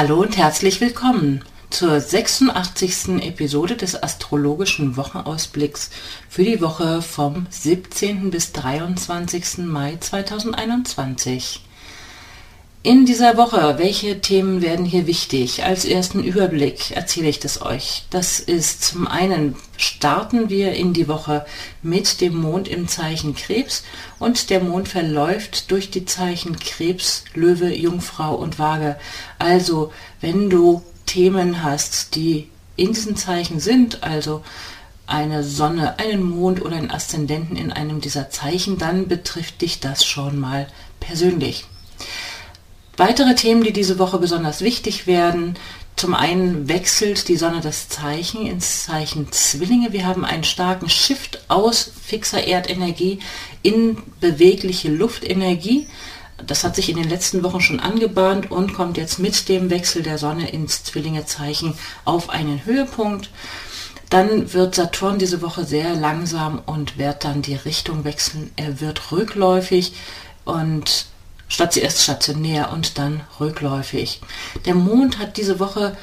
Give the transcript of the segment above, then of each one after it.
Hallo und herzlich willkommen zur 86. Episode des astrologischen Wochenausblicks für die Woche vom 17. bis 23. Mai 2021. In dieser Woche, welche Themen werden hier wichtig? Als ersten Überblick erzähle ich das euch. Das ist zum einen starten wir in die Woche mit dem Mond im Zeichen Krebs und der Mond verläuft durch die Zeichen Krebs, Löwe, Jungfrau und Waage. Also, wenn du Themen hast, die in diesen Zeichen sind, also eine Sonne, einen Mond oder einen Aszendenten in einem dieser Zeichen, dann betrifft dich das schon mal persönlich. Weitere Themen, die diese Woche besonders wichtig werden. Zum einen wechselt die Sonne das Zeichen ins Zeichen Zwillinge. Wir haben einen starken Shift aus fixer Erdenergie in bewegliche Luftenergie. Das hat sich in den letzten Wochen schon angebahnt und kommt jetzt mit dem Wechsel der Sonne ins Zwillingezeichen auf einen Höhepunkt. Dann wird Saturn diese Woche sehr langsam und wird dann die Richtung wechseln. Er wird rückläufig und statt zuerst stationär und dann rückläufig. Der Mond hat diese Woche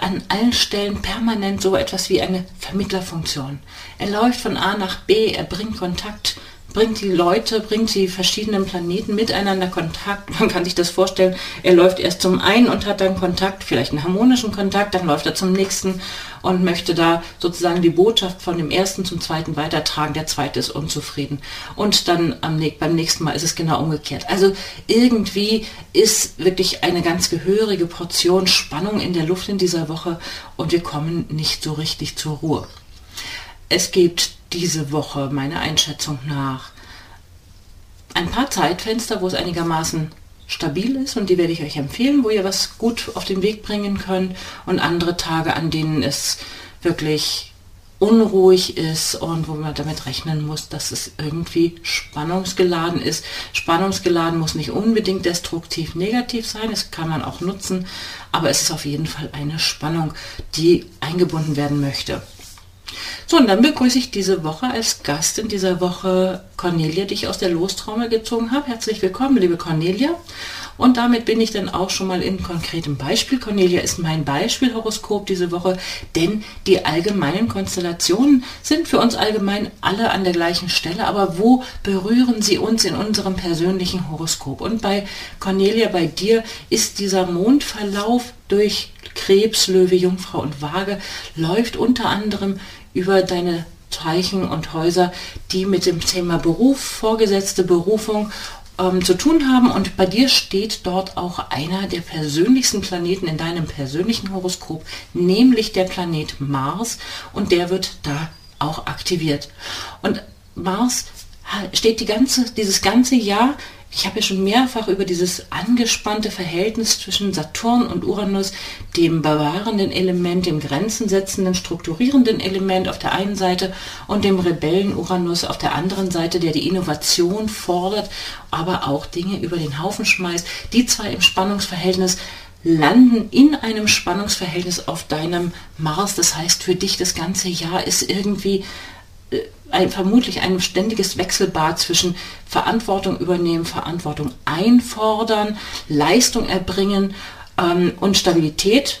an allen Stellen permanent so etwas wie eine Vermittlerfunktion. Er läuft von A nach B, er bringt Kontakt bringt die Leute, bringt die verschiedenen Planeten miteinander Kontakt. Man kann sich das vorstellen, er läuft erst zum einen und hat dann Kontakt, vielleicht einen harmonischen Kontakt, dann läuft er zum nächsten und möchte da sozusagen die Botschaft von dem ersten zum zweiten weitertragen. Der zweite ist unzufrieden. Und dann am, beim nächsten Mal ist es genau umgekehrt. Also irgendwie ist wirklich eine ganz gehörige Portion Spannung in der Luft in dieser Woche und wir kommen nicht so richtig zur Ruhe. Es gibt diese Woche meiner Einschätzung nach ein paar Zeitfenster, wo es einigermaßen stabil ist und die werde ich euch empfehlen, wo ihr was gut auf den Weg bringen könnt und andere Tage, an denen es wirklich unruhig ist und wo man damit rechnen muss, dass es irgendwie spannungsgeladen ist. Spannungsgeladen muss nicht unbedingt destruktiv negativ sein, das kann man auch nutzen, aber es ist auf jeden Fall eine Spannung, die eingebunden werden möchte. So, und dann begrüße ich diese Woche als Gast in dieser Woche Cornelia, die ich aus der Lostraume gezogen habe. Herzlich willkommen, liebe Cornelia. Und damit bin ich dann auch schon mal in konkretem Beispiel. Cornelia ist mein Beispielhoroskop diese Woche, denn die allgemeinen Konstellationen sind für uns allgemein alle an der gleichen Stelle. Aber wo berühren sie uns in unserem persönlichen Horoskop? Und bei Cornelia, bei dir ist dieser Mondverlauf durch Krebs, Löwe, Jungfrau und Waage läuft unter anderem über deine Zeichen und Häuser, die mit dem Thema Beruf, vorgesetzte Berufung ähm, zu tun haben. Und bei dir steht dort auch einer der persönlichsten Planeten in deinem persönlichen Horoskop, nämlich der Planet Mars. Und der wird da auch aktiviert. Und Mars steht die ganze, dieses ganze Jahr ich habe ja schon mehrfach über dieses angespannte Verhältnis zwischen Saturn und Uranus, dem bewahrenden Element, dem grenzensetzenden, strukturierenden Element auf der einen Seite und dem Rebellen Uranus auf der anderen Seite, der die Innovation fordert, aber auch Dinge über den Haufen schmeißt, die zwar im Spannungsverhältnis landen in einem Spannungsverhältnis auf deinem Mars. Das heißt, für dich das ganze Jahr ist irgendwie äh, ein, vermutlich ein ständiges Wechselbad zwischen Verantwortung übernehmen, Verantwortung einfordern, Leistung erbringen ähm, und Stabilität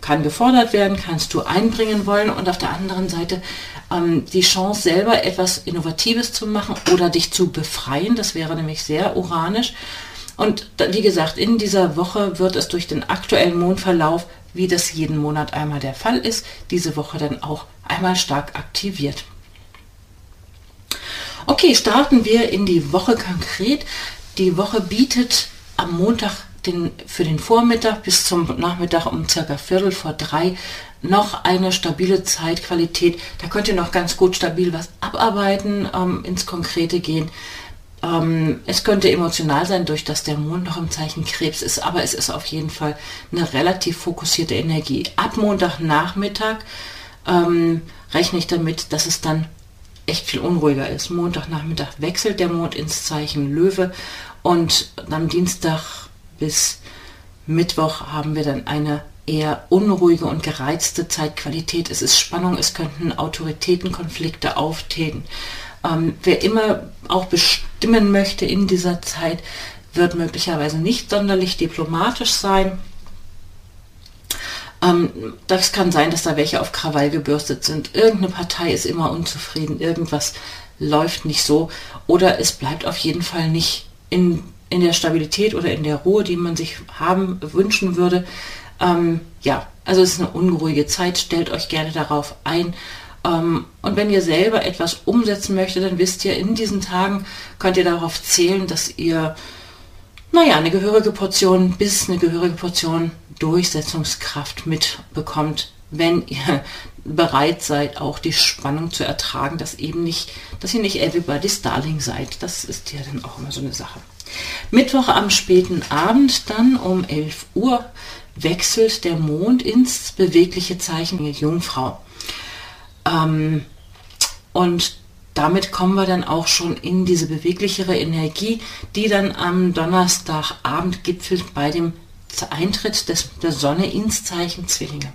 kann gefordert werden, kannst du einbringen wollen und auf der anderen Seite ähm, die Chance selber etwas Innovatives zu machen oder dich zu befreien, das wäre nämlich sehr uranisch. Und wie gesagt, in dieser Woche wird es durch den aktuellen Mondverlauf, wie das jeden Monat einmal der Fall ist, diese Woche dann auch einmal stark aktiviert. Okay, starten wir in die Woche konkret. Die Woche bietet am Montag den, für den Vormittag bis zum Nachmittag um circa Viertel vor drei noch eine stabile Zeitqualität. Da könnt ihr noch ganz gut stabil was abarbeiten, ähm, ins Konkrete gehen. Ähm, es könnte emotional sein, durch dass der Mond noch im Zeichen Krebs ist, aber es ist auf jeden Fall eine relativ fokussierte Energie. Ab Montagnachmittag ähm, rechne ich damit, dass es dann echt viel unruhiger ist. Montagnachmittag wechselt der Mond ins Zeichen Löwe und am Dienstag bis Mittwoch haben wir dann eine eher unruhige und gereizte Zeitqualität. Es ist Spannung, es könnten Autoritätenkonflikte auftreten. Ähm, wer immer auch bestimmen möchte in dieser Zeit, wird möglicherweise nicht sonderlich diplomatisch sein. Ähm, das kann sein, dass da welche auf Krawall gebürstet sind. Irgendeine Partei ist immer unzufrieden, irgendwas läuft nicht so oder es bleibt auf jeden Fall nicht in, in der Stabilität oder in der Ruhe, die man sich haben wünschen würde. Ähm, ja, also es ist eine unruhige Zeit, stellt euch gerne darauf ein. Ähm, und wenn ihr selber etwas umsetzen möchtet, dann wisst ihr, in diesen Tagen könnt ihr darauf zählen, dass ihr, naja, eine gehörige Portion bis eine gehörige Portion Durchsetzungskraft mitbekommt, wenn ihr bereit seid, auch die Spannung zu ertragen, dass eben nicht, dass ihr nicht everybody's Darling seid. Das ist ja dann auch immer so eine Sache. Mittwoch am späten Abend dann um 11 Uhr wechselt der Mond ins bewegliche Zeichen Jungfrau. Ähm, und damit kommen wir dann auch schon in diese beweglichere Energie, die dann am Donnerstagabend gipfelt bei dem Eintritt des, der Sonne ins Zeichen Zwillinge.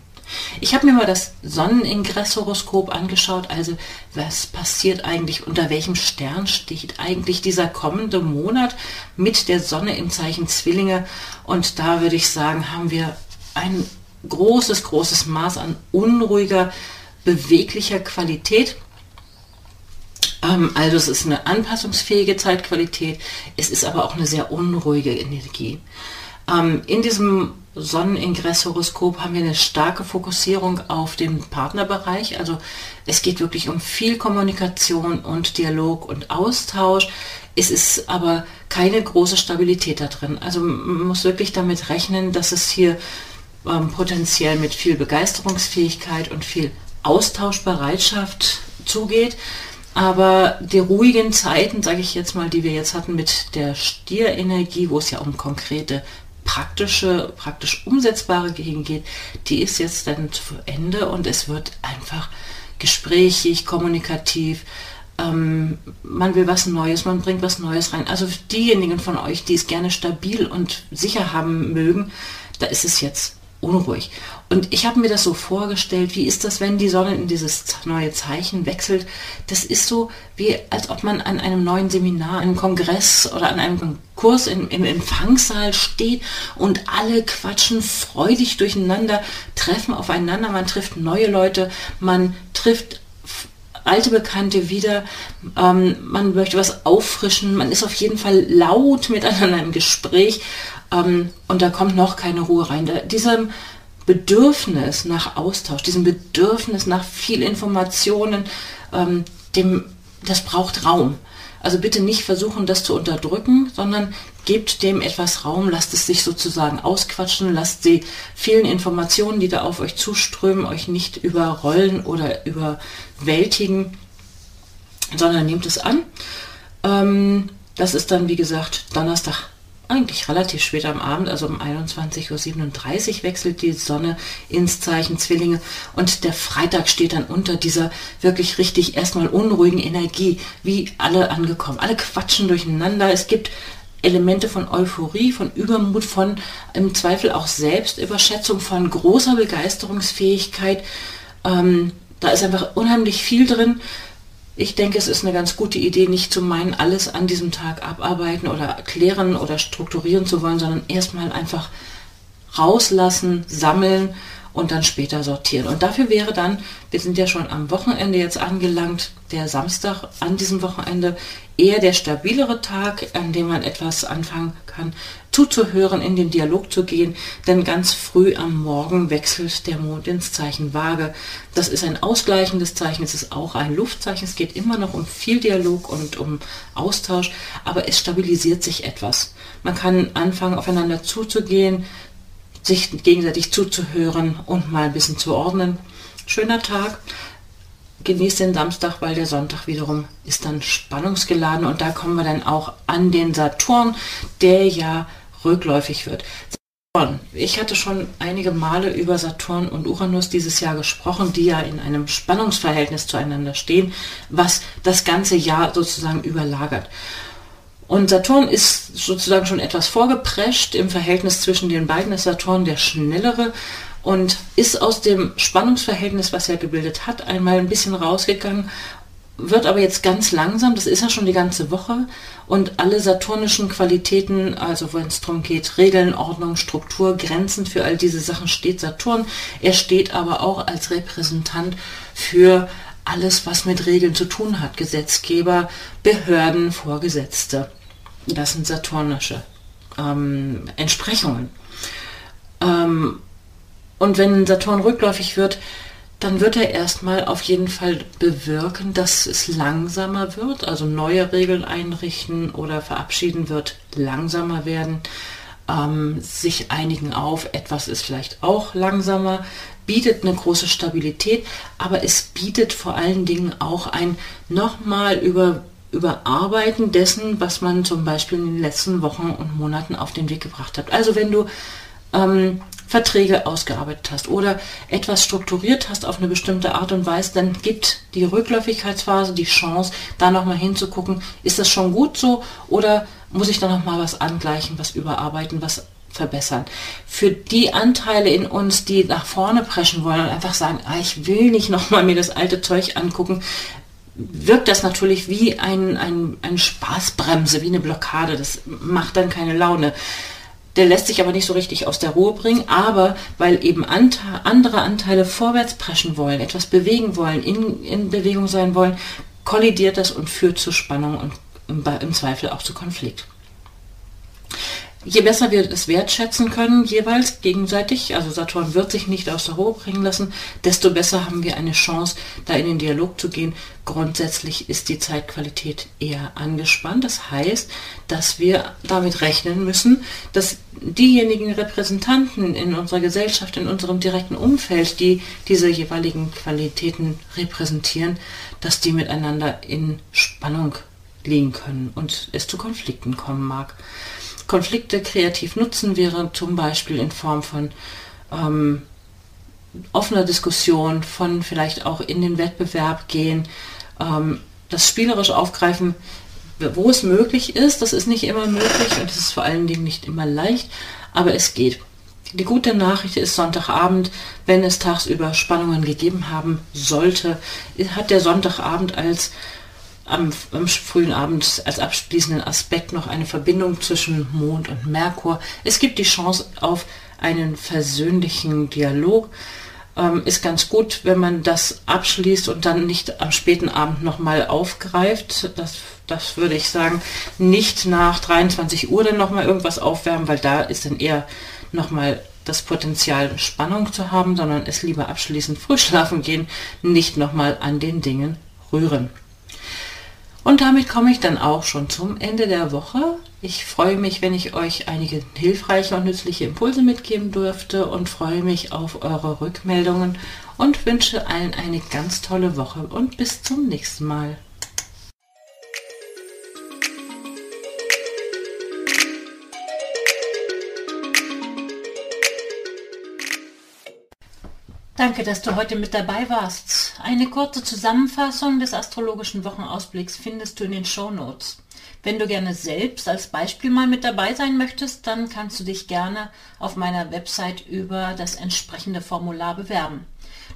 Ich habe mir mal das Sonneningress-Horoskop angeschaut, also was passiert eigentlich, unter welchem Stern steht eigentlich dieser kommende Monat mit der Sonne im Zeichen Zwillinge. Und da würde ich sagen, haben wir ein großes, großes Maß an unruhiger, beweglicher Qualität. Ähm, also es ist eine anpassungsfähige Zeitqualität, es ist aber auch eine sehr unruhige Energie. Ähm, in diesem Sonneningress-Horoskop haben wir eine starke Fokussierung auf den Partnerbereich. Also es geht wirklich um viel Kommunikation und Dialog und Austausch. Es ist aber keine große Stabilität da drin. Also man muss wirklich damit rechnen, dass es hier ähm, potenziell mit viel Begeisterungsfähigkeit und viel Austauschbereitschaft zugeht. Aber die ruhigen Zeiten, sage ich jetzt mal, die wir jetzt hatten mit der Stierenergie, wo es ja um konkrete praktische, praktisch umsetzbare Gegend geht, die ist jetzt dann zu Ende und es wird einfach gesprächig, kommunikativ. Ähm, man will was Neues, man bringt was Neues rein. Also diejenigen von euch, die es gerne stabil und sicher haben mögen, da ist es jetzt unruhig. Und ich habe mir das so vorgestellt, wie ist das, wenn die Sonne in dieses neue Zeichen wechselt? Das ist so, wie als ob man an einem neuen Seminar, einem Kongress oder an einem Kurs im, im Empfangssaal steht und alle quatschen freudig durcheinander, treffen aufeinander, man trifft neue Leute, man trifft alte Bekannte wieder, ähm, man möchte was auffrischen, man ist auf jeden Fall laut miteinander im Gespräch ähm, und da kommt noch keine Ruhe rein. Da, diesem Bedürfnis nach Austausch, diesem Bedürfnis nach viel Informationen, ähm, dem, das braucht Raum. Also bitte nicht versuchen, das zu unterdrücken, sondern gebt dem etwas Raum, lasst es sich sozusagen ausquatschen, lasst die vielen Informationen, die da auf euch zuströmen, euch nicht überrollen oder überwältigen, sondern nehmt es an. Ähm, das ist dann, wie gesagt, Donnerstag eigentlich relativ spät am Abend, also um 21.37 Uhr wechselt die Sonne ins Zeichen Zwillinge und der Freitag steht dann unter dieser wirklich richtig erstmal unruhigen Energie, wie alle angekommen. Alle quatschen durcheinander. Es gibt Elemente von Euphorie, von Übermut, von im Zweifel auch Selbstüberschätzung, von großer Begeisterungsfähigkeit. Ähm, da ist einfach unheimlich viel drin. Ich denke, es ist eine ganz gute Idee, nicht zu meinen, alles an diesem Tag abarbeiten oder erklären oder strukturieren zu wollen, sondern erstmal einfach rauslassen, sammeln und dann später sortieren. Und dafür wäre dann, wir sind ja schon am Wochenende jetzt angelangt, der Samstag an diesem Wochenende eher der stabilere Tag, an dem man etwas anfangen kann, zuzuhören, in den Dialog zu gehen, denn ganz früh am Morgen wechselt der Mond ins Zeichen Waage. Das ist ein ausgleichendes Zeichen, es ist auch ein Luftzeichen, es geht immer noch um viel Dialog und um Austausch, aber es stabilisiert sich etwas. Man kann anfangen, aufeinander zuzugehen, sich gegenseitig zuzuhören und mal ein bisschen zu ordnen. Schöner Tag. Genießt den Samstag, weil der Sonntag wiederum ist dann spannungsgeladen und da kommen wir dann auch an den Saturn, der ja rückläufig wird. Ich hatte schon einige Male über Saturn und Uranus dieses Jahr gesprochen, die ja in einem Spannungsverhältnis zueinander stehen, was das ganze Jahr sozusagen überlagert. Und Saturn ist sozusagen schon etwas vorgeprescht im Verhältnis zwischen den beiden. Ist Saturn der schnellere und ist aus dem Spannungsverhältnis, was er gebildet hat, einmal ein bisschen rausgegangen, wird aber jetzt ganz langsam, das ist ja schon die ganze Woche, und alle saturnischen Qualitäten, also wenn es darum geht, Regeln, Ordnung, Struktur, Grenzen, für all diese Sachen steht Saturn. Er steht aber auch als Repräsentant für alles, was mit Regeln zu tun hat. Gesetzgeber, Behörden, Vorgesetzte. Das sind saturnische ähm, Entsprechungen. Ähm, und wenn Saturn rückläufig wird, dann wird er erstmal auf jeden Fall bewirken, dass es langsamer wird, also neue Regeln einrichten oder verabschieden wird, langsamer werden, ähm, sich einigen auf, etwas ist vielleicht auch langsamer, bietet eine große Stabilität, aber es bietet vor allen Dingen auch ein nochmal über Überarbeiten dessen, was man zum Beispiel in den letzten Wochen und Monaten auf den Weg gebracht hat. Also wenn du ähm, Verträge ausgearbeitet hast oder etwas strukturiert hast auf eine bestimmte Art und Weise, dann gibt die Rückläufigkeitsphase die Chance, da nochmal hinzugucken, ist das schon gut so oder muss ich da nochmal was angleichen, was überarbeiten, was verbessern. Für die Anteile in uns, die nach vorne preschen wollen und einfach sagen, ah, ich will nicht nochmal mir das alte Zeug angucken, wirkt das natürlich wie ein, ein, eine Spaßbremse, wie eine Blockade. Das macht dann keine Laune. Der lässt sich aber nicht so richtig aus der Ruhe bringen, aber weil eben Ante andere Anteile vorwärts preschen wollen, etwas bewegen wollen, in, in Bewegung sein wollen, kollidiert das und führt zu Spannung und im, im Zweifel auch zu Konflikt je besser wir es wertschätzen können, jeweils gegenseitig, also Saturn wird sich nicht aus der Ruhe bringen lassen, desto besser haben wir eine Chance, da in den Dialog zu gehen. Grundsätzlich ist die Zeitqualität eher angespannt. Das heißt, dass wir damit rechnen müssen, dass diejenigen Repräsentanten in unserer Gesellschaft, in unserem direkten Umfeld, die diese jeweiligen Qualitäten repräsentieren, dass die miteinander in Spannung liegen können und es zu Konflikten kommen mag. Konflikte kreativ nutzen wäre zum Beispiel in Form von ähm, offener Diskussion, von vielleicht auch in den Wettbewerb gehen, ähm, das spielerisch aufgreifen, wo es möglich ist. Das ist nicht immer möglich und es ist vor allen Dingen nicht immer leicht, aber es geht. Die gute Nachricht ist Sonntagabend, wenn es tagsüber Spannungen gegeben haben sollte, hat der Sonntagabend als am, am, frühen Abend als abschließenden Aspekt noch eine Verbindung zwischen Mond und Merkur. Es gibt die Chance auf einen versöhnlichen Dialog. Ähm, ist ganz gut, wenn man das abschließt und dann nicht am späten Abend nochmal aufgreift. Das, das würde ich sagen, nicht nach 23 Uhr dann nochmal irgendwas aufwärmen, weil da ist dann eher nochmal das Potenzial, Spannung zu haben, sondern es lieber abschließend früh schlafen gehen, nicht nochmal an den Dingen rühren. Und damit komme ich dann auch schon zum Ende der Woche. Ich freue mich, wenn ich euch einige hilfreiche und nützliche Impulse mitgeben durfte und freue mich auf eure Rückmeldungen und wünsche allen eine ganz tolle Woche und bis zum nächsten Mal. Danke, dass du heute mit dabei warst. Eine kurze Zusammenfassung des astrologischen Wochenausblicks findest du in den Show Notes. Wenn du gerne selbst als Beispiel mal mit dabei sein möchtest, dann kannst du dich gerne auf meiner Website über das entsprechende Formular bewerben.